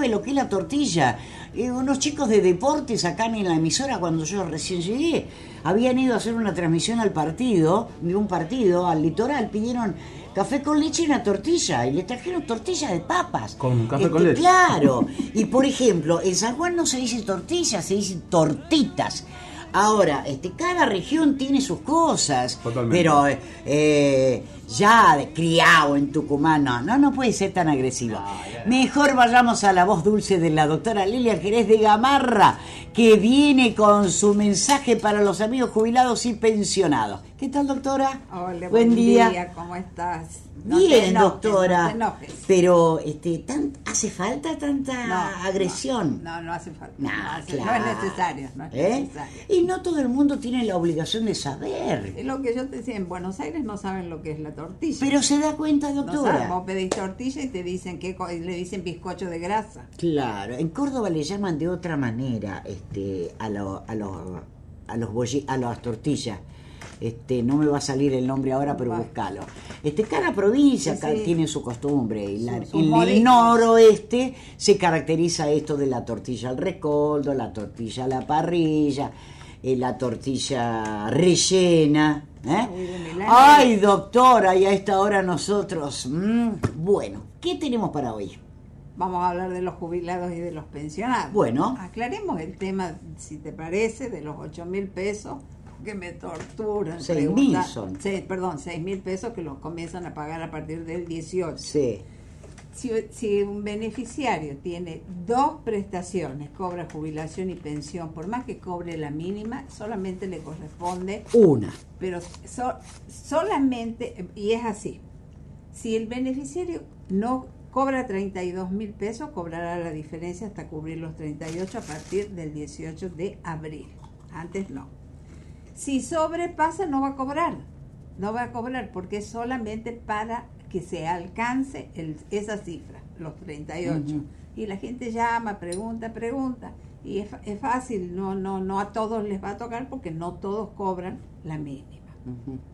sabe lo que es la tortilla. Eh, unos chicos de deportes acá en la emisora cuando yo recién llegué habían ido a hacer una transmisión al partido, de un partido, al litoral, pidieron café con leche y una tortilla y le trajeron tortilla de papas. Con café Este, con leche. Claro, y por ejemplo, en San Juan no se dice tortilla, se dicen tortitas. Ahora, este, cada región tiene sus cosas, Totalmente. pero eh, eh, ya de criado en Tucumán, no, no, no puede ser tan agresivo. Mejor vayamos a la voz dulce de la doctora Lilia Jerez de Gamarra, que viene con su mensaje para los amigos jubilados y pensionados. ¿Qué tal, doctora? Hola, buen, día. ¿cómo estás? No te Bien, enojes, doctora. No te enojes. Pero, este, tan, ¿hace falta tanta No, agresión? No, no hace falta. No, no, es necesario. No es ¿Eh? necesario. Y no todo el mundo tiene la obligación de saber. Es lo que yo te decía, en Buenos Aires no saben lo que es la tortilla. Pero se da cuenta, no saben, doctora. vos pedís tortilla y te dicen que le dicen bizcocho de grasa. Claro, en Córdoba le llaman de otra manera este, a, lo- a, los a, los bolli- a las tortillas. Este, no me va a salir el nombre ahora, pero Va. búscalo. Este, cada provincia Sí, ca- sí. tiene su costumbre. Y la- en el noroeste se caracteriza esto de la tortilla al recoldo, la tortilla a la parrilla, eh, la tortilla rellena. ¿eh? Ay, doctora, y a esta hora nosotros. mm, bueno, ¿qué tenemos para hoy? Vamos a hablar de los jubilados y de los pensionados. Bueno. Aclaremos el tema, si te parece, de los 8 mil pesos que me torturan. Seis mil son. Sí, perdón, 6 mil pesos que los comienzan a pagar a partir del 18. Sí. Si, si un beneficiario tiene dos prestaciones, cobra jubilación y pensión, por más que cobre la mínima, solamente le corresponde, Una. pero so- solamente, y es así, si el beneficiario no cobra 32 mil pesos, cobrará la diferencia hasta cubrir los 38 a partir del 18 de abril. Antes no. Si sobrepasa, no va a cobrar. No va a cobrar porque es solamente para que se alcance el- esa cifra, los 38. Ujú. Y la gente llama, pregunta, pregunta. Y es, es fácil, no, no, no a todos les va a tocar porque no todos cobran la mínima.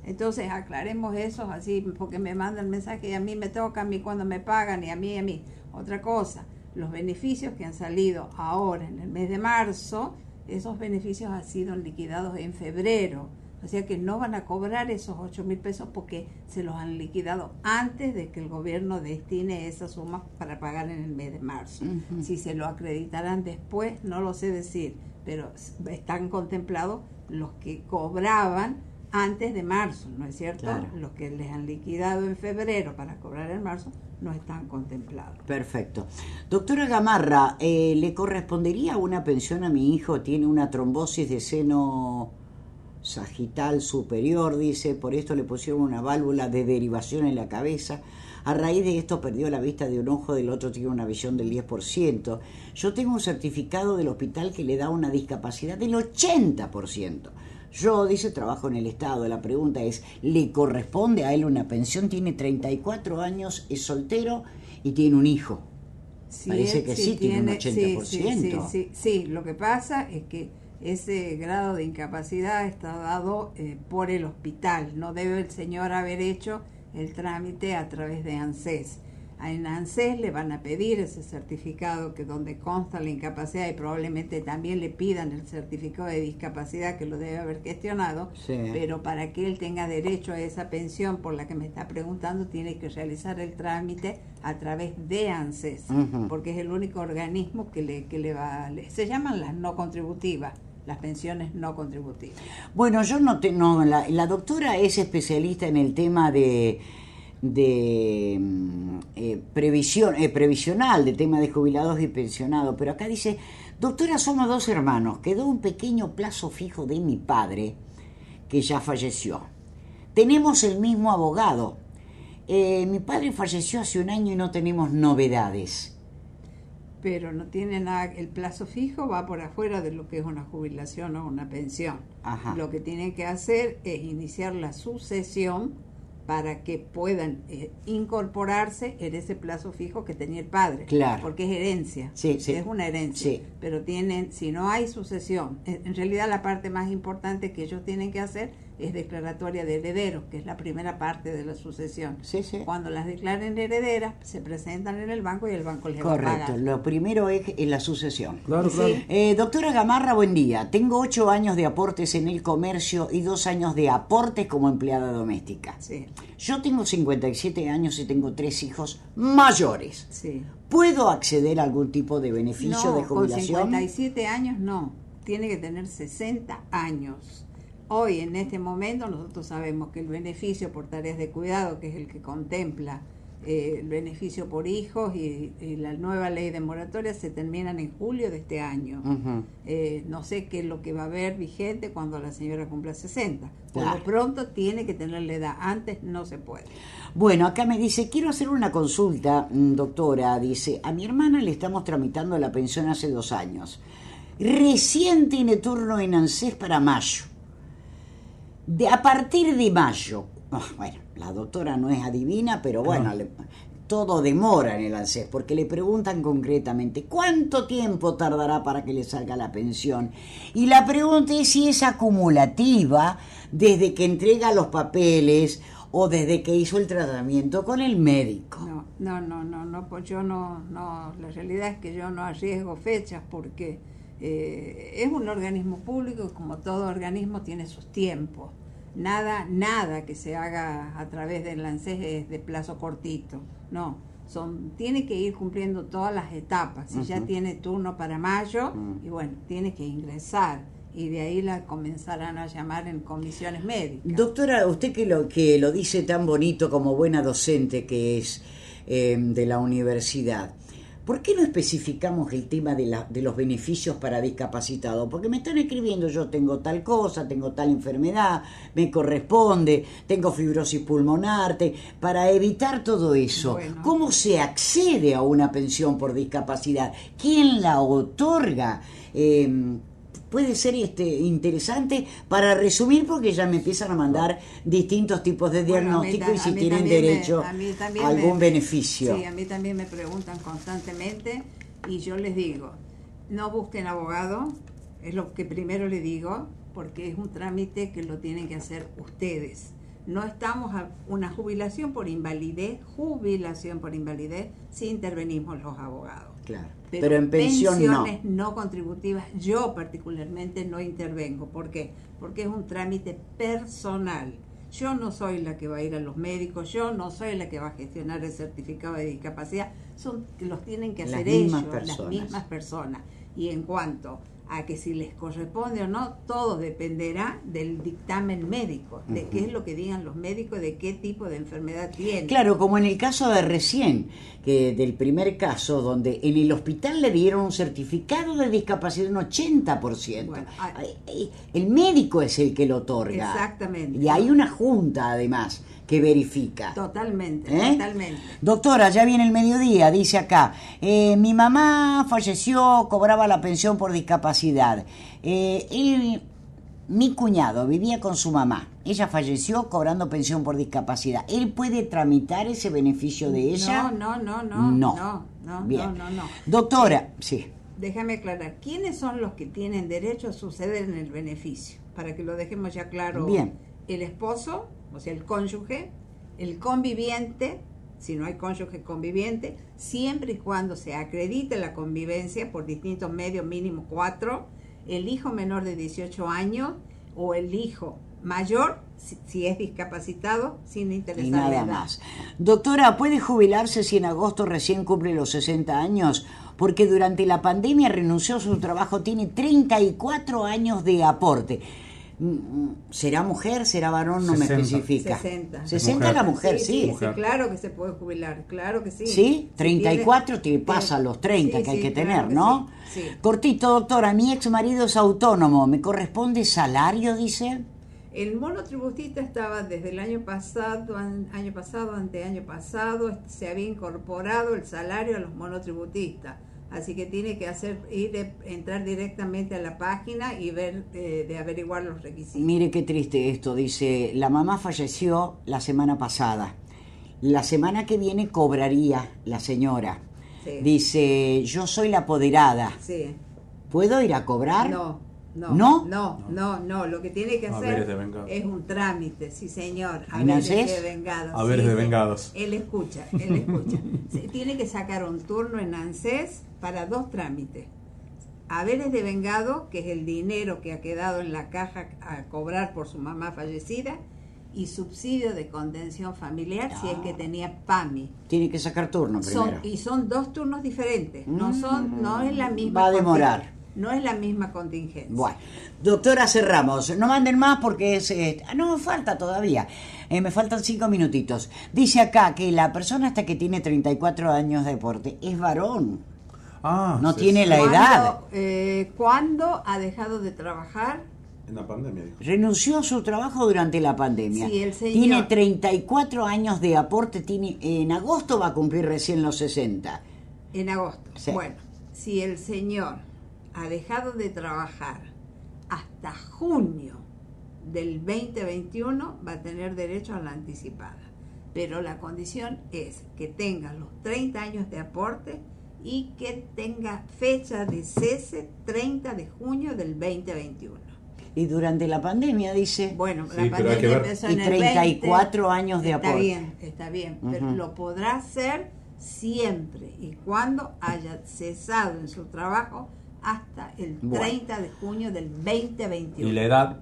Entonces aclaremos eso así, porque me mandan mensajes y a mí me toca, a mí cuando me pagan y a mí, a mí. Otra cosa, los beneficios que han salido ahora en el mes de marzo, esos beneficios han sido liquidados en febrero. O sea que no van a cobrar esos 8 mil pesos porque se los han liquidado antes de que el gobierno destine esa suma para pagar en el mes de marzo. Si se lo acreditarán después, no lo sé decir, pero están contemplados los que cobraban antes de marzo, ¿no es cierto? Claro. Los que les han liquidado en febrero para cobrar en marzo no están contemplados. Perfecto. Doctora Gamarra, eh, ¿le correspondería una pensión a mi hijo? Tiene una trombosis de seno sagital superior, dice, por esto le pusieron una válvula de derivación en la cabeza. A raíz de esto perdió la vista de un ojo, del otro tiene una visión del 10%. Yo tengo un certificado del hospital que le da una discapacidad del 80%. Yo, dice, trabajo en el Estado. La pregunta es, ¿le corresponde a él una pensión? Tiene 34 años, es soltero y tiene un hijo. Sí, Parece que sí, tiene un sí, sí, 80%. Sí, sí, sí. lo que pasa es que ese grado de incapacidad está dado eh, por el hospital. No debe el señor haber hecho el trámite a través de ANSES. En ANSES le van a pedir ese certificado que donde consta la incapacidad y probablemente también le pidan el certificado de discapacidad que lo debe haber gestionado, Sí. pero para que él tenga derecho a esa pensión por la que me está preguntando tiene que realizar el trámite a través de ANSES porque es el único organismo que le, que le va... le- se llaman las no contributivas, las pensiones no contributivas. Bueno, yo no te, no, la, la doctora es especialista en el tema de de mm, eh, previsión eh, previsional de tema de jubilados y pensionados, pero acá dice, doctora, somos dos hermanos, quedó un pequeño plazo fijo de mi padre que ya falleció. Tenemos el mismo abogado. Eh, mi padre falleció hace un año y no tenemos novedades. Pero no tiene nada, el plazo fijo va por afuera de lo que es una jubilación o una pensión. Ajá. Lo que tienen que hacer es iniciar la sucesión para que puedan eh, incorporarse en ese plazo fijo que tenía el padre. Claro. Porque es herencia. Sí, sí. Es una herencia. Sí. Pero tienen, si no hay sucesión, en en realidad la parte más importante que ellos tienen que hacer es declaratoria de herederos, que es la primera parte de la sucesión. Sí, sí. Cuando las declaren herederas, se presentan en el banco y el banco les va a Correcto, lo primero es la sucesión. Claro, Sí. claro. Eh, doctora Gamarra, buen día. Tengo ocho años de aportes en el comercio y dos años de aportes como empleada doméstica. Sí, Yo tengo 57 años y tengo tres hijos mayores. sí. ¿Puedo acceder a algún tipo de beneficio no, de jubilación? Con 57 años no, tiene que tener 60 años. Hoy, en este momento, nosotros sabemos que el beneficio por tareas de cuidado, que es el que contempla eh, el beneficio por hijos y, y la nueva ley de moratoria, se terminan en julio de este año. Eh, no sé qué es lo que va a haber vigente cuando la señora cumpla 60. Por Claro. lo pronto tiene que tener la edad, antes no se puede. Bueno, acá me dice, quiero hacer una consulta, mm, doctora. Dice, a mi hermana le estamos tramitando la pensión hace dos años. Recién tiene turno en ANSES para mayo. De, a partir de mayo, ah, bueno, la doctora no es adivina, pero bueno, le- todo demora en el ANSES, porque le preguntan concretamente, ¿cuánto tiempo tardará para que le salga la pensión? Y la pregunta es si es acumulativa desde que entrega los papeles o desde que hizo el tratamiento con el médico. No, no, no, no, no, pues yo no, no, la realidad es que yo no arriesgo fechas porque eh, es un organismo público como todo organismo tiene sus tiempos. Nada, nada que se haga a través del ANSES es de plazo cortito, no. Son, tiene que ir cumpliendo todas las etapas. Si ya tiene turno para mayo, Mm. y bueno, tiene que ingresar. Y de ahí la comenzarán a llamar en comisiones médicas. Doctora, usted que lo, que lo dice tan bonito como buena docente que es eh, de la universidad, ¿por qué no especificamos el tema de, la, de los beneficios para discapacitados? Porque me están escribiendo, yo tengo tal cosa, tengo tal enfermedad, me corresponde, tengo fibrosis pulmonar, te- para evitar todo eso, Bueno. ¿cómo se accede a una pensión por discapacidad? ¿Quién la otorga? Eh, puede ser este interesante para resumir porque ya me empiezan a mandar distintos tipos de Bueno, diagnóstico y si tienen me- derecho a algún me- beneficio. Sí, a mí también me preguntan constantemente y yo les digo, no busquen abogado, es lo que primero les digo, porque es un trámite que lo tienen que hacer ustedes. No estamos a una jubilación por invalidez, jubilación por invalidez, si intervenimos los abogados. Claro. Pero, en pensión pensiones no contributivas, yo particularmente no intervengo. ¿Por qué? Porque es un trámite personal. Yo no soy la que va a ir a los médicos, yo no soy la que va a gestionar el certificado de discapacidad, son los tienen que hacer ellos, personas. las mismas personas. Y en cuanto a que si les corresponde o no, todo dependerá del dictamen médico, de qué es lo que digan los médicos, de qué tipo de enfermedad tienen. Claro, como en el caso de recién, que del primer caso, donde en el hospital le dieron un certificado de discapacidad un 80%. Bueno, el médico es el que lo otorga. Exactamente. Y hay una junta, además, que verifica. Totalmente, ¿Eh? totalmente. Doctora, ya viene el mediodía, dice acá. Eh, mi mamá falleció, cobraba la pensión por discapacidad. Eh, él- mi cuñado vivía con su mamá. Ella falleció cobrando pensión por discapacidad. ¿Él puede tramitar ese beneficio de ella? No, no, no, no. No. No, no, Bien. no, no, no. Doctora, sí. Déjame aclarar, ¿quiénes son los que tienen derecho a suceder en el beneficio? Para que lo dejemos ya claro. Bien. El esposo, o sea, el cónyuge, el conviviente, si no hay cónyuge conviviente, siempre y cuando se acredite la convivencia por distintos medios, mínimo cuatro, el hijo menor de 18 años o el hijo mayor, si, si es discapacitado, sin Y interesar la nada más. Doctora, ¿puede jubilarse si en agosto recién cumple los 60 años? Porque durante la pandemia renunció a su trabajo, tiene 34 años de aporte. Mm, mm, ¿Será mujer? ¿Será varón? No me 60. especifica. 60. 60 la mujer, sí. Mujer. claro que se puede jubilar, claro que sí. ¿Sí? Si 34 tiene- te pasa a los 30 Sí, que hay sí, que claro tener, que ¿no? sí, sí. Cortito, doctora, mi ex marido es autónomo, ¿me corresponde salario, dice? El monotributista estaba desde el año pasado, an- año pasado, anteaño pasado, se había incorporado el salario a los monotributistas. Así que tiene que hacer ir eh, entrar directamente a la página y ver eh, de averiguar los requisitos. Mire qué triste esto, dice, la mamá falleció la semana pasada. La semana que viene cobraría la señora. Sí. Dice, yo soy la apoderada. Sí. ¿Puedo ir a cobrar? No, no, ¿No? no, no, no, Lo que tiene que hacer es un trámite, sí señor. ¿En Haberes ANSES? de vengados. Haberes sí, de vengados. Él escucha, él escucha. Se- tiene que sacar un turno en ANSES para dos trámites. Haberes de vengado, que es el dinero que ha quedado en la caja a cobrar por su mamá fallecida, y subsidio de contención familiar si es que tenía PAMI. Tiene que sacar turno Son, primero. y son dos turnos diferentes, no son, no es la misma Va a demorar. No es la misma contingencia. Bueno, doctora, cerramos. No manden más porque es... eh, ah, no, falta todavía. Eh, me faltan cinco minutitos. Dice acá que la persona hasta que tiene 34 años de deporte es varón. Ah, No sí, tiene sí. la ¿Cuándo, edad. eh, ¿Cuándo ha dejado de trabajar? En la pandemia, dijo. Renunció a su trabajo durante la pandemia. Sí, el señor. Tiene 34 años de aporte. Tiene, en agosto va a cumplir recién los 60. En agosto. Sí. Bueno, si el señor ha dejado de trabajar hasta junio del 2021, va a tener derecho a la anticipada. Pero la condición es que tenga los 30 años de aporte y que tenga fecha de cese 30 de junio del 2021. Y durante la pandemia, dice... Bueno, Sí, la pandemia empezó Y en el 34 20. años de está aporte. bien, está bien, pero lo podrá hacer siempre y cuando haya cesado en su trabajo hasta el Bueno. 30 de junio del 2021. Y la edad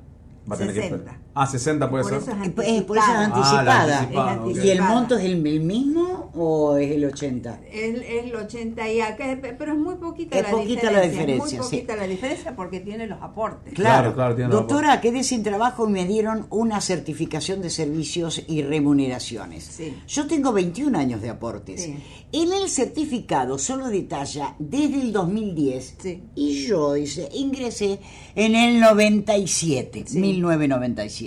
va a tener 60. que. Ah, 60 puede por ser. Eso es por eso es anticipada. Ah. Es ¿Y el monto es el, el, mismo o es el 80? Es, es el 80 y acá, pero es muy poquita, es la, poquita diferencia, la diferencia. Es muy poquita sí. la diferencia porque tiene los aportes. Claro, claro. claro tiene Doctora, quedé sin trabajo y me dieron una certificación de servicios y remuneraciones. Sí. Yo tengo 21 años de aportes. Sí. En el certificado solo detalla desde el 2010 y yo, dice, ingresé en el 97, 1997.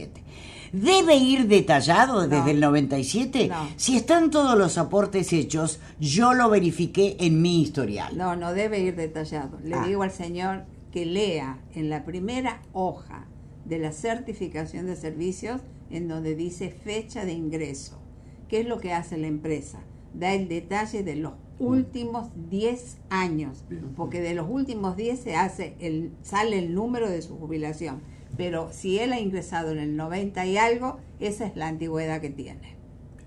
¿Debe ir detallado desde no, el 97? No. Si están todos los aportes hechos, yo lo verifiqué en mi historial. No, no debe ir detallado. Le ah. digo al señor que lea en la primera hoja de la certificación de servicios en donde dice fecha de ingreso. ¿Qué es lo que hace la empresa? Da el detalle de los últimos 10 años, porque de los últimos 10 se hace el, sale el número de su jubilación pero si él ha ingresado en el 90 y algo, esa es la antigüedad que tiene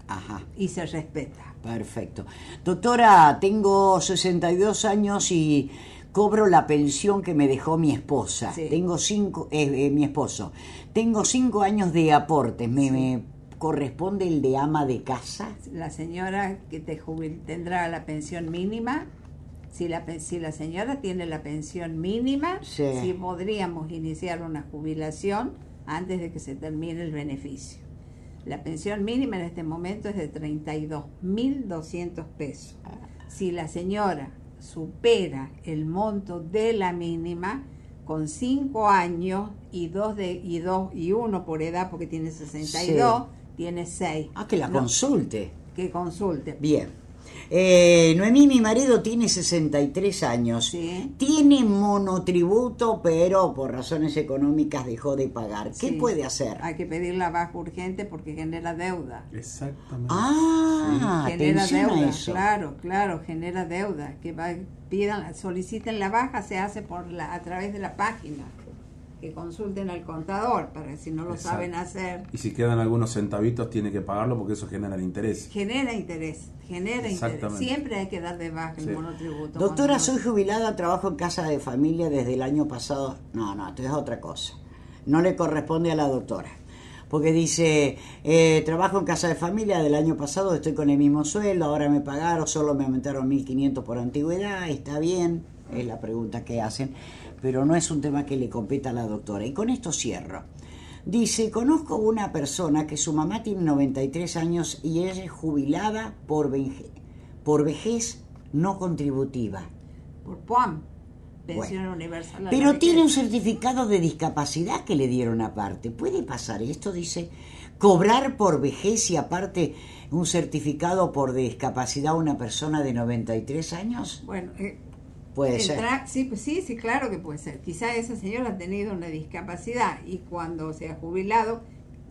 Ajá. y se respeta. Perfecto. Doctora, tengo 62 años y cobro la pensión que me dejó mi esposa. Sí. Tengo cinco, eh, eh, mi esposo. Tengo cinco años de aportes. ¿Me, me corresponde el de ama de casa? la señora que te jubil- tendrá la pensión mínima, si la, si la señora tiene la pensión mínima, Sí. sí podríamos iniciar una jubilación antes de que se termine el beneficio. La pensión mínima en este momento es de 32.200 pesos. Si la señora supera el monto de la mínima con 5 años y dos de y dos y uno por edad porque tiene 62, tiene 6. Ah, que la consulte. que consulte. Bien. Eh, Noemí, mi marido, tiene 63 años. Sí. Tiene monotributo, pero por razones económicas dejó de pagar. ¿Qué Sí. puede hacer? Hay que pedir la baja urgente porque genera deuda. Exactamente. Ah, genera deuda, eso. claro, claro, genera deuda. Que va, pidan, soliciten la baja, se hace por la, a través de la página. Que consulten al contador para que si no lo Exacto. saben hacer. Y si quedan algunos centavitos, tiene que pagarlo porque eso genera el interés. Genera interés, genera interés. Siempre hay que dar de baja el Sí. monotributo. Doctora, soy jubilada, trabajo en casa de familia desde el año pasado. No, no, esto es otra cosa. No le corresponde a la doctora. Porque dice, eh, trabajo en casa de familia del año pasado, estoy con el mismo sueldo, ahora me pagaron, solo me aumentaron 1.500 por antigüedad, está bien, es la pregunta que hacen, pero no es un tema que le competa a la doctora. Y con esto cierro. Dice, conozco una persona que su mamá tiene 93 años y ella es jubilada por, veje- por vejez no contributiva. Por POAM, Pensión Universal. Pero Vejez. tiene un certificado de discapacidad que le dieron aparte. ¿Puede pasar esto? Dice, cobrar por vejez y aparte un certificado por discapacidad a una persona de 93 años. Bueno, eh, Puede ser. Sí, pues sí, sí, claro que puede ser. Quizá esa señora ha tenido una discapacidad y cuando se ha jubilado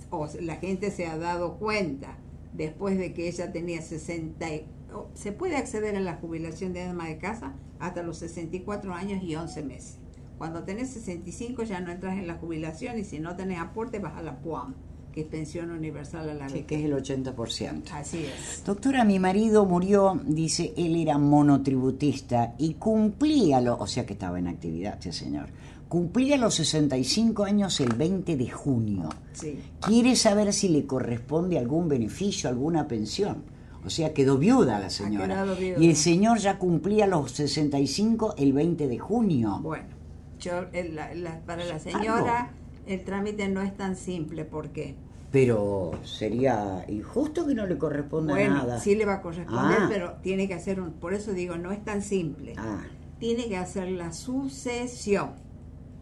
o la gente se ha dado cuenta después de que ella tenía 60 y- o- se puede acceder a la jubilación de ama de casa hasta los 64 años y 11 meses. Cuando tenés 65 ya no entras en la jubilación y si no tenés aporte vas a la PUAM, que es pensión universal a la Sí, vez. que es el 80%. Así es. Doctora, mi marido murió, dice, él era monotributista y cumplía, lo, o sea que estaba en actividad este señor, cumplía los 65 años el 20 de junio. Sí. Quiere saber si le corresponde algún beneficio, alguna pensión. O sea, quedó viuda la señora. viuda. Y el señor ya cumplía los 65 el 20 de junio. Bueno, yo, el- la- la- para la señora el trámite no es tan simple porque, Pero sería injusto que no le corresponda bueno, nada. sí le va a corresponder, Ah. pero tiene que hacer un, por eso digo, no es tan simple. Ah, Tiene que hacer la sucesión.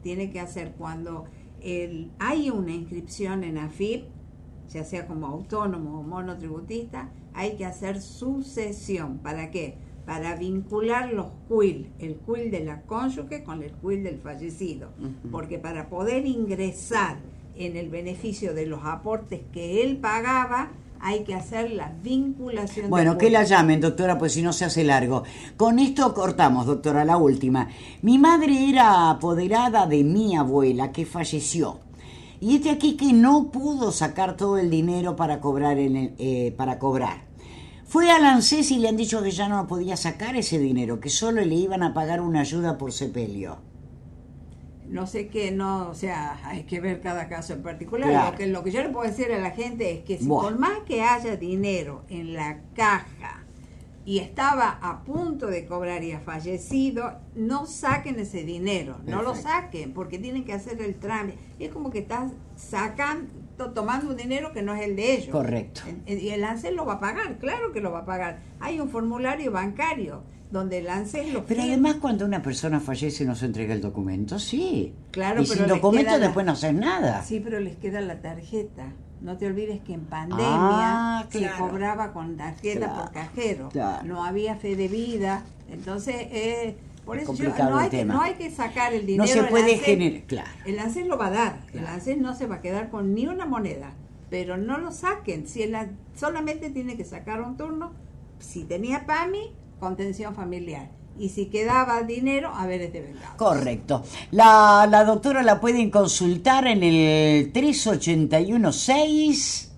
Tiene que hacer cuando el, hay una inscripción en AFIP, ya sea como autónomo o monotributista, hay que hacer sucesión. ¿Para qué? Para vincular los QUIL, el QUIL de la cónyuge con el QUIL del fallecido. Porque para poder ingresar en el beneficio de los aportes que él pagaba, hay que hacer la vinculación. de Bueno, que la llamen, doctora, pues si no se hace largo. Con esto cortamos, doctora, la última. Mi madre era apoderada de mi abuela que falleció. Y este aquí que no pudo sacar todo el dinero para cobrar en el- eh, para cobrar. Fue al ANSES y le han dicho que ya no podía sacar ese dinero, que solo le iban a pagar una ayuda por sepelio. No sé qué, no, o sea, hay que ver cada caso en particular. Claro. Lo, que, lo que yo le puedo decir a la gente es que si por más que haya dinero en la caja y estaba a punto de cobrar y ha fallecido, no saquen ese dinero, no lo saquen, porque tienen que hacer el trámite. Es como que estás sacando, tomando un dinero que no es el de ellos. Correcto. Y el ANSES lo va a pagar, claro que lo va a pagar. Hay un formulario bancario donde el ANSES lo Pero además cuando una persona fallece no se entrega el documento, sí. Claro, y pero sin documento la- después no haces nada. Sí, pero les queda la tarjeta. No te olvides que en pandemia Ah, se cobraba con tarjeta Claro, por cajero. claro. No había fe de vida. Entonces, eh, por Es eso yo- no, el hay que, tema. no hay que sacar el No dinero. se el puede ANSES- generar, claro. El ANSES lo va a dar. El. ANSES no se va a quedar con ni una moneda. Pero no lo saquen. Si el solamente tiene que sacar un turno. Si tenía PAMI, contención familiar. Y si quedaba dinero, a ver este vengado. Correcto. La, la doctora la pueden consultar en el 3816.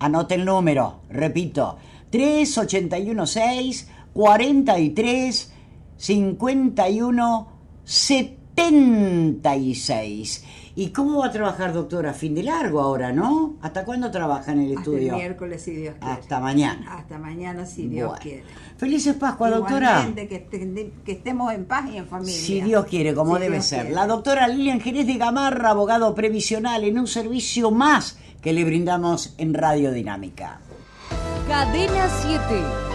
Anote el número, repito. 3816 43 51 76. ¿Y cómo va a trabajar, doctora? Fin de largo ahora, ¿no? ¿Hasta cuándo trabaja en el Hasta estudio? el miércoles, si Dios quiere. Hasta mañana. Hasta mañana, si Dios Bueno. quiere. Felices Pascua, doctora. Que, este- que estemos en paz y en familia. Si Dios quiere, como Si debe Dios ser. quiere. La doctora Lilian Jerez de Gamarra, abogado previsional, en un servicio más que le brindamos en Radio Dinámica. Cadena 7,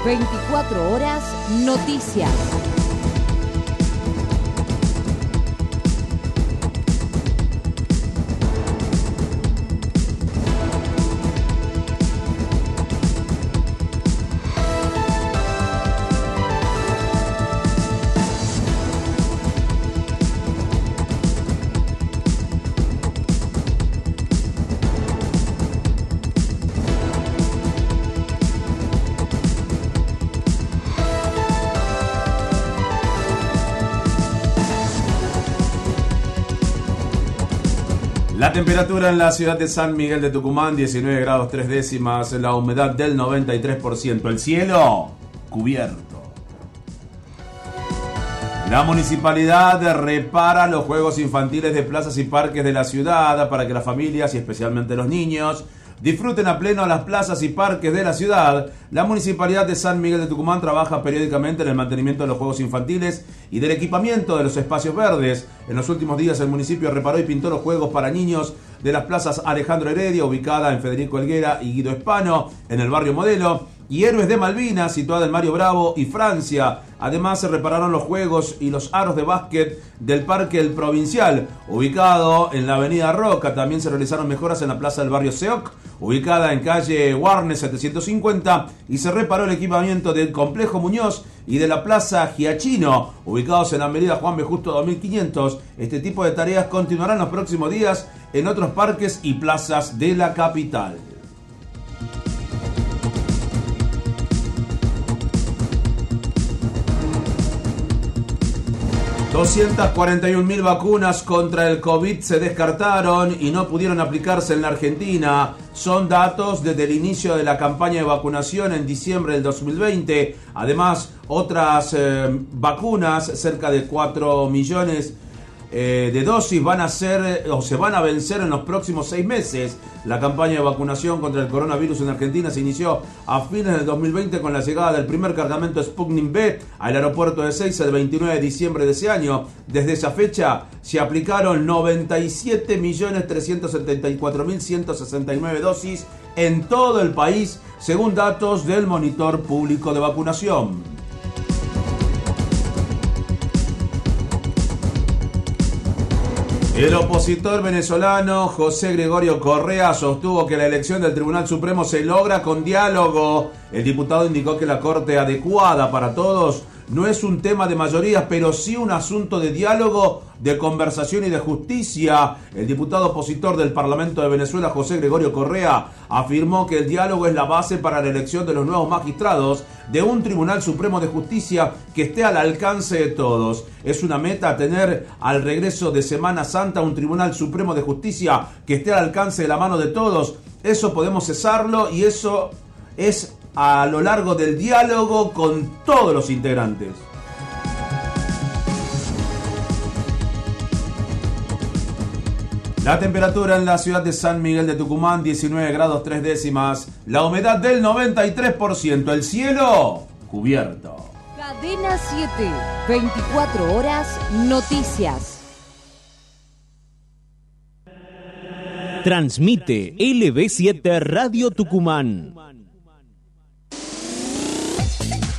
24 horas, noticias. Temperatura en la ciudad de San Miguel de Tucumán, 19 grados 3 décimas, la humedad del 93%, el cielo cubierto. La municipalidad repara los juegos infantiles de plazas y parques de la ciudad para que las familias y especialmente los niños disfruten a pleno las plazas y parques de la ciudad. La municipalidad de San Miguel de Tucumán trabaja periódicamente en el mantenimiento de los juegos infantiles y del equipamiento de los espacios verdes. En los últimos días el municipio reparó y pintó los juegos para niños de las plazas Alejandro Heredia, ubicada en Federico Helguera y Guido Espano, en el barrio Modelo. Y Héroes de Malvinas, situada en Mario Bravo y Francia. Además se repararon los juegos y los aros de básquet del Parque El Provincial, ubicado en la Avenida Roca. También se realizaron mejoras en la Plaza del Barrio Seoc, ubicada en calle Warnes 750, y se reparó el equipamiento del Complejo Muñoz y de la Plaza Giachino, ubicados en la Avenida Juan B. Justo 2500. Este tipo de tareas continuarán los próximos días en otros parques y plazas de la capital. 241.000 vacunas contra el COVID se descartaron y no pudieron aplicarse en la Argentina. Son datos desde el inicio de la campaña de vacunación en diciembre del 2020. Además, otras eh, vacunas, cerca de 4 millones eh, de dosis van a ser o se van a vencer en los próximos seis meses. La campaña de vacunación contra el coronavirus en Argentina se inició a fines del 2020 con la llegada del primer cargamento Sputnik B al aeropuerto de Seiza el 29 de diciembre de ese año. Desde esa fecha se aplicaron 97.374.169 dosis en todo el país, según datos del Monitor Público de Vacunación. El opositor venezolano José Gregorio Correa sostuvo que la elección del Tribunal Supremo se logra con diálogo. El diputado indicó que la Corte adecuada para todos no es un tema de mayoría, pero sí un asunto de diálogo, de conversación y de justicia. El diputado opositor del Parlamento de Venezuela, José Gregorio Correa, afirmó que el diálogo es la base para la elección de los nuevos magistrados de un Tribunal Supremo de Justicia que esté al alcance de todos. Es una meta tener al regreso de Semana Santa un Tribunal Supremo de Justicia que esté al alcance de la mano de todos. Eso podemos cesarlo y eso es a lo largo del diálogo con todos los integrantes. La temperatura en la ciudad de San Miguel de Tucumán, 19 grados 3 décimas. La humedad del 93%. El cielo cubierto. Cadena 7, 24 horas, noticias. Transmite LB7 Radio Tucumán.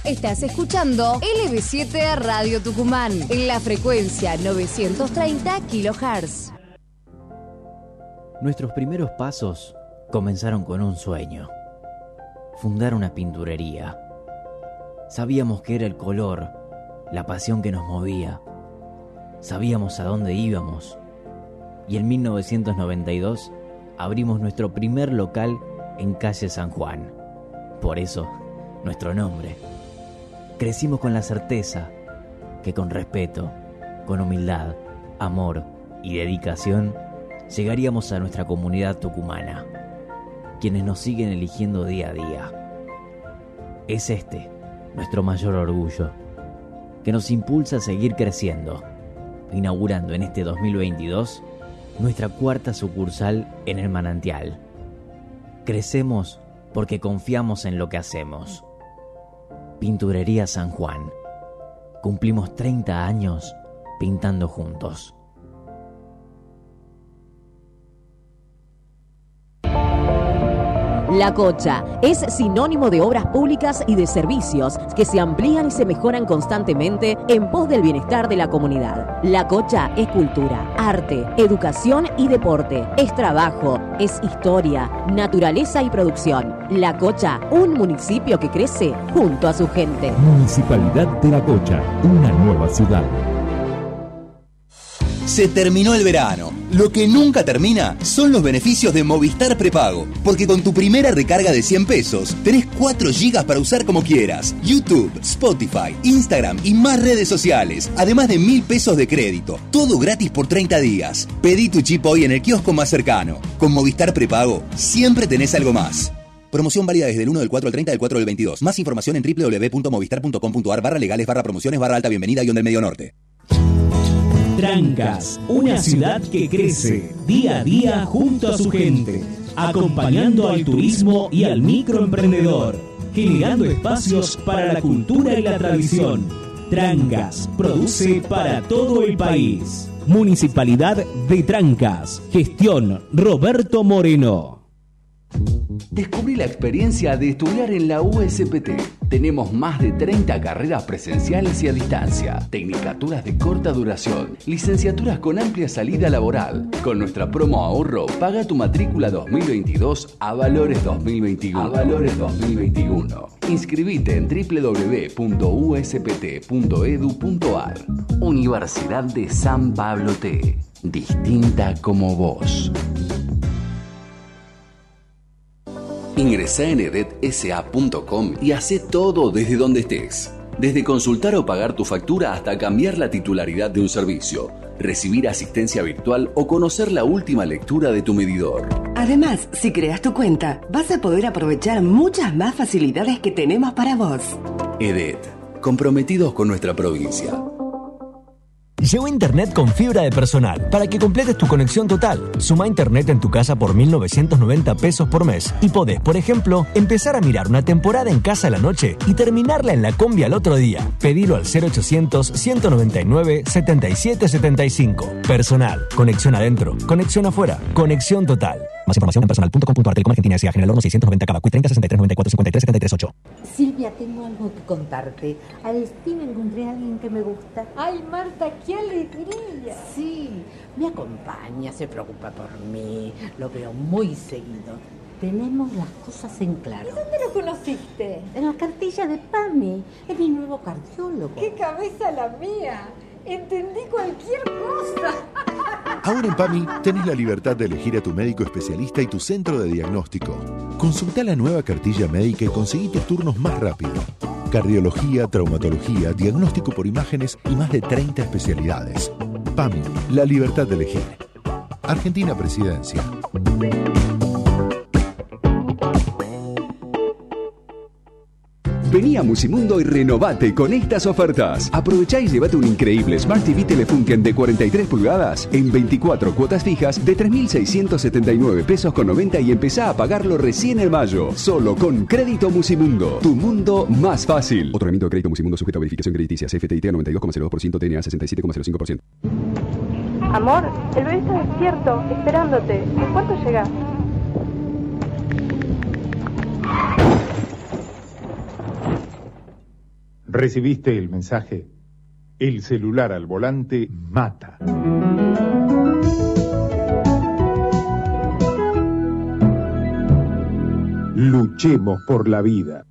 Estás escuchando LB7 Radio Tucumán en la frecuencia 930 kHz. Nuestros primeros pasos comenzaron con un sueño. Fundar una pinturería. Sabíamos que era el color, la pasión que nos movía. Sabíamos a dónde íbamos. Y en 1992 abrimos nuestro primer local en calle San Juan. Por eso, nuestro nombre. Crecimos con la certeza que con respeto, con humildad, amor y dedicación llegaríamos a nuestra comunidad tucumana, quienes nos siguen eligiendo día a día. Es este nuestro mayor orgullo, que nos impulsa a seguir creciendo, inaugurando en este 2022 nuestra cuarta sucursal en el manantial. Crecemos porque confiamos en lo que hacemos Pinturería San Juan. Cumplimos 30 años pintando juntos. La Cocha es sinónimo de obras públicas y de servicios que se amplían y se mejoran constantemente en pos del bienestar de la comunidad. La Cocha es cultura, arte, educación y deporte. Es trabajo, es historia, naturaleza y producción. La Cocha, un municipio que crece junto a su gente. Municipalidad de La Cocha, una nueva ciudad. Se terminó el verano. Lo que nunca termina son los beneficios de Movistar Prepago. Porque con tu primera recarga de 100 pesos, tenés 4 gigas para usar como quieras. YouTube, Spotify, Instagram y más redes sociales. Además de 1000 pesos de crédito. Todo gratis por 30 días. Pedí tu chip hoy en el kiosco más cercano. Con Movistar Prepago, siempre tenés algo más. Promoción válida desde el 1 del 4 al 30 del 4 del 22. Más información en www.movistar.com.ar barra legales barra promociones barra alta bienvenida guion del medio norte. Trancas, una ciudad que crece día a día junto a su gente, acompañando al turismo y al microemprendedor, generando espacios para la cultura y la tradición. Trancas produce para todo el país. Municipalidad de Trancas. Gestión Roberto Moreno. Descubrí la experiencia de estudiar en la USPT. Tenemos más de 30 carreras presenciales y a distancia, tecnicaturas de corta duración, licenciaturas con amplia salida laboral. Con nuestra promo ahorro, paga tu matrícula 2022 a valores 2021. A valores 2021. Inscribite en www.uspt.edu.ar. Universidad de San Pablo T. Distinta como vos. Ingresa en edetsa.com y hace todo desde donde estés. Desde consultar o pagar tu factura hasta cambiar la titularidad de un servicio, recibir asistencia virtual o conocer la última lectura de tu medidor. Además, si creas tu cuenta, vas a poder aprovechar muchas más facilidades que tenemos para vos. EDET, comprometidos con nuestra provincia. Llegó Internet con fibra de personal para que completes tu conexión total. Suma Internet en tu casa por 1.990 pesos por mes y podés, por ejemplo, empezar a mirar una temporada en casa a la noche y terminarla en la combi al otro día. Pedilo al 0800-199-7775. Personal. Conexión adentro. Conexión afuera. Conexión total. Más información en personal.com.ar Telecom Argentina S.A. General Horno 690 Cava 30 63 94 53 73 8. Silvia, tengo algo que contarte. Al fin encontré a alguien que me gusta. Ay, Marta, qué alegría. Sí, me acompaña, se preocupa por mí, lo veo muy seguido. Tenemos las cosas en claro. ¿Y dónde lo conociste? En la cartilla de PAMI, es mi nuevo cardiólogo. ¡Qué cabeza la mía! Entendí cualquier cosa. Ahora en PAMI tenés la libertad de elegir a tu médico especialista y tu centro de diagnóstico. Consulta la nueva cartilla médica y conseguí tus turnos más rápido. Cardiología, traumatología, diagnóstico por imágenes y más de 30 especialidades. PAMI, la libertad de elegir. Argentina Presidencia. Vení a Musimundo y renovate con estas ofertas. Aprovechá y llévate un increíble Smart TV Telefunken de 43 pulgadas en 24 cuotas fijas de 3.679 pesos con 90 y empezá a pagarlo recién en mayo. Solo con Crédito Musimundo. Tu mundo más fácil. Otorgamiento de crédito Musimundo sujeto a verificación crediticia. CFTIT 92,02%, TNA 67,05%. Amor, el bebé está despierto, esperándote. ¿En cuánto llegas? ¿Recibiste el mensaje? El celular al volante mata. Luchemos por la vida.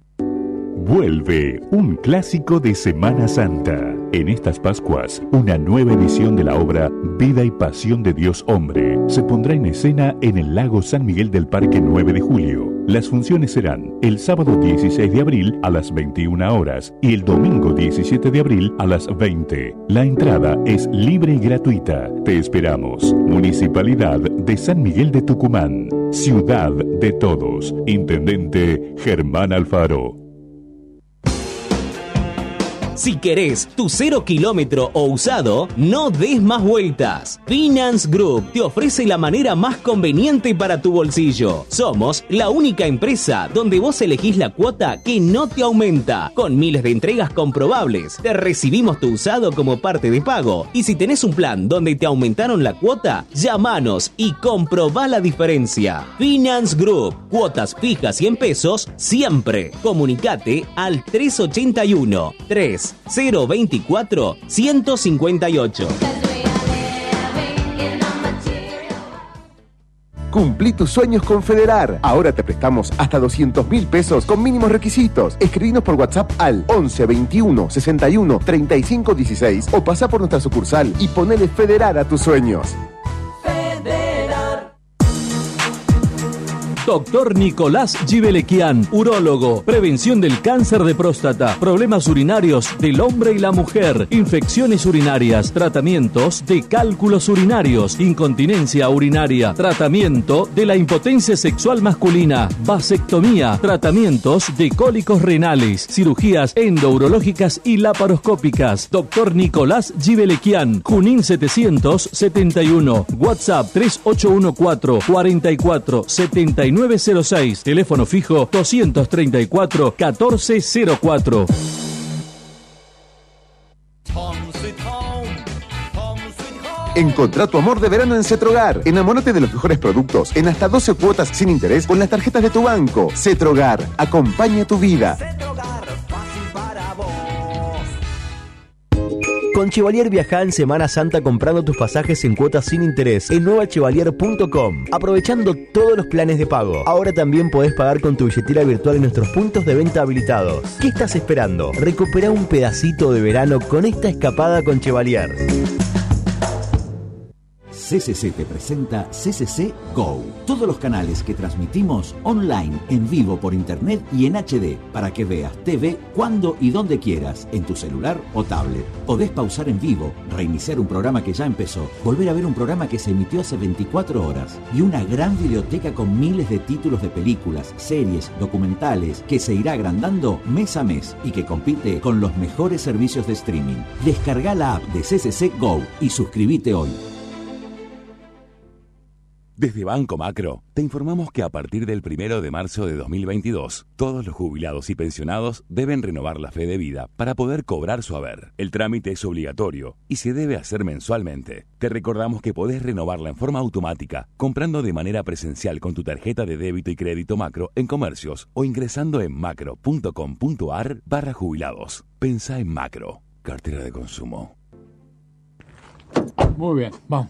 Vuelve un clásico de Semana Santa. En estas Pascuas, una nueva edición de la obra Vida y Pasión de Dios Hombre se pondrá en escena en el lago San Miguel del Parque 9 de julio. Las funciones serán el sábado 16 de abril a las 21 horas y el domingo 17 de abril a las 20. La entrada es libre y gratuita. Te esperamos. Municipalidad de San Miguel de Tucumán. Ciudad de Todos. Intendente Germán Alfaro. Si querés tu cero kilómetro o usado, no des más vueltas. Finance Group te ofrece la manera más conveniente para tu bolsillo. Somos la única empresa donde vos elegís la cuota que no te aumenta. Con miles de entregas comprobables, te recibimos tu usado como parte de pago. Y si tenés un plan donde te aumentaron la cuota, llámanos y comprobá la diferencia. Finance Group, cuotas fijas y en pesos siempre. Comunicate al 381 3 024 158. Cumplí tus sueños con Federar. Ahora te prestamos hasta 200 mil pesos con mínimos requisitos. Escribinos por WhatsApp al 11 21 61 35 16 o pasa por nuestra sucursal y ponele Federar a tus sueños. Doctor Nicolás Gibelequian, urólogo, prevención del cáncer de próstata, problemas urinarios del hombre y la mujer, infecciones urinarias, tratamientos de cálculos urinarios, incontinencia urinaria, tratamiento de la impotencia sexual masculina, vasectomía, tratamientos de cólicos renales, cirugías endourológicas y laparoscópicas. Doctor Nicolás Gibelequian, Junín 771, WhatsApp 3814 44 79 906, teléfono fijo 234 1404. Home sweet home, home sweet home. Encontrá tu amor de verano en Cetrogar. Enamórate de los mejores productos en hasta 12 cuotas sin interés con las tarjetas de tu banco. Cetrogar, acompaña tu vida. Con Chevalier viaja en Semana Santa comprando tus pasajes en cuotas sin interés en nuevachevalier.com, aprovechando todos los planes de pago. Ahora también podés pagar con tu billetera virtual en nuestros puntos de venta habilitados. ¿Qué estás esperando? Recupera un pedacito de verano con esta escapada con Chevalier. CCC te presenta CCC Go. Todos los canales que transmitimos online, en vivo por internet y en HD para que veas TV cuando y donde quieras, en tu celular o tablet. Podés pausar en vivo, reiniciar un programa que ya empezó, volver a ver un programa que se emitió hace 24 horas y una gran biblioteca con miles de títulos de películas, series, documentales que se irá agrandando mes a mes y que compite con los mejores servicios de streaming. Descarga la app de CCC Go y suscríbete hoy. Desde Banco Macro, te informamos que a partir del primero de marzo de 2022, todos los jubilados y pensionados deben renovar la fe de vida para poder cobrar su haber. El trámite es obligatorio y se debe hacer mensualmente. Te recordamos que podés renovarla en forma automática, comprando de manera presencial con tu tarjeta de débito y crédito macro en comercios o ingresando en macro.com.ar barra jubilados. Pensa en macro. Cartera de consumo. Muy bien, vamos.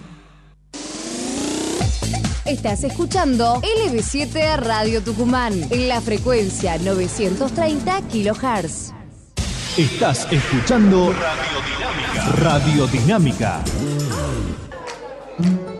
Estás escuchando LB7 Radio Tucumán en la frecuencia 930 kHz. Estás escuchando Radiodinámica. Radiodinámica.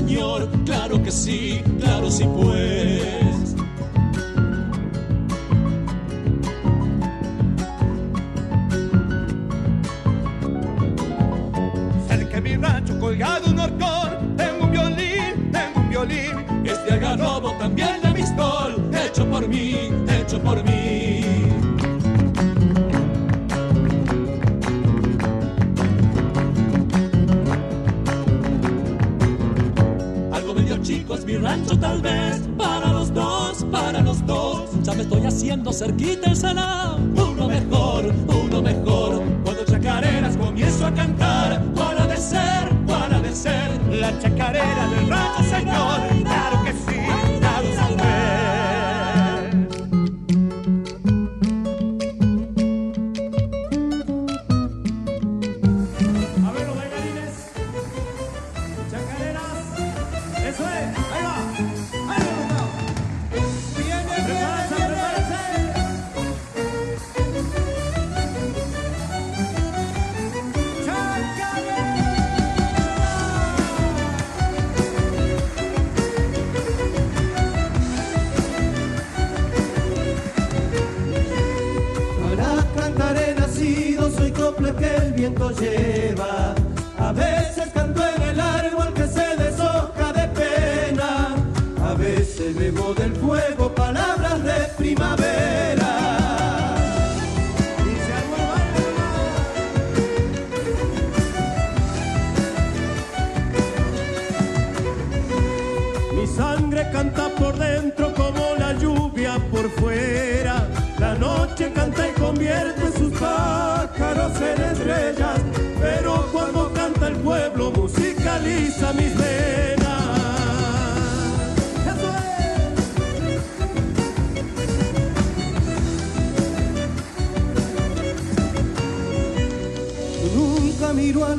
Señor. Claro que sí, claro sí, pues.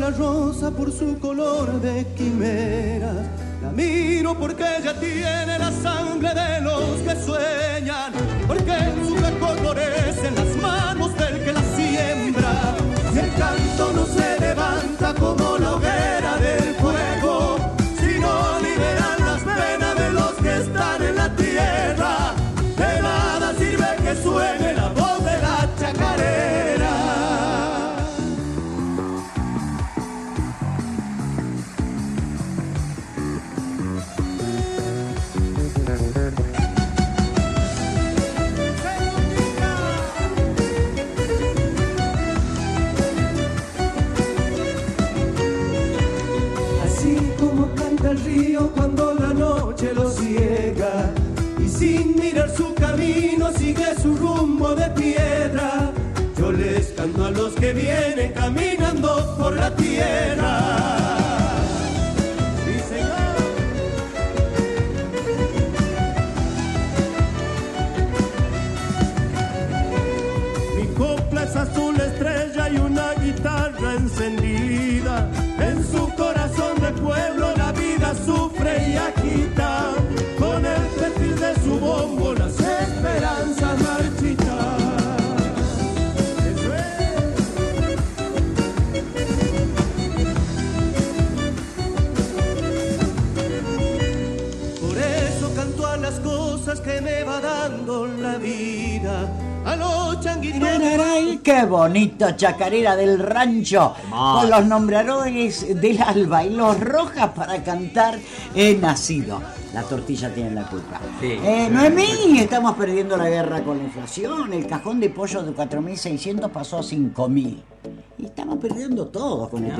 La rosa por su color de quimera. La miro porque ella tiene la sangre de los que sueñan, porque en su cajón florecen las manos del que la siembra. Y el canto no se levanta como la hoguera su camino sigue su rumbo de piedra. Yo les canto a los que vienen caminando por la tierra. Cosas que me va dando la vida. A los qué bonito, chacarera del rancho, con los nombradores del alba y los rojas para cantar He nacido. La tortilla tiene la culpa. Eh, Noemí, estamos perdiendo la guerra con la inflación. El cajón de pollo de 4.600 pasó a 5.000. Y estamos perdiendo todo con este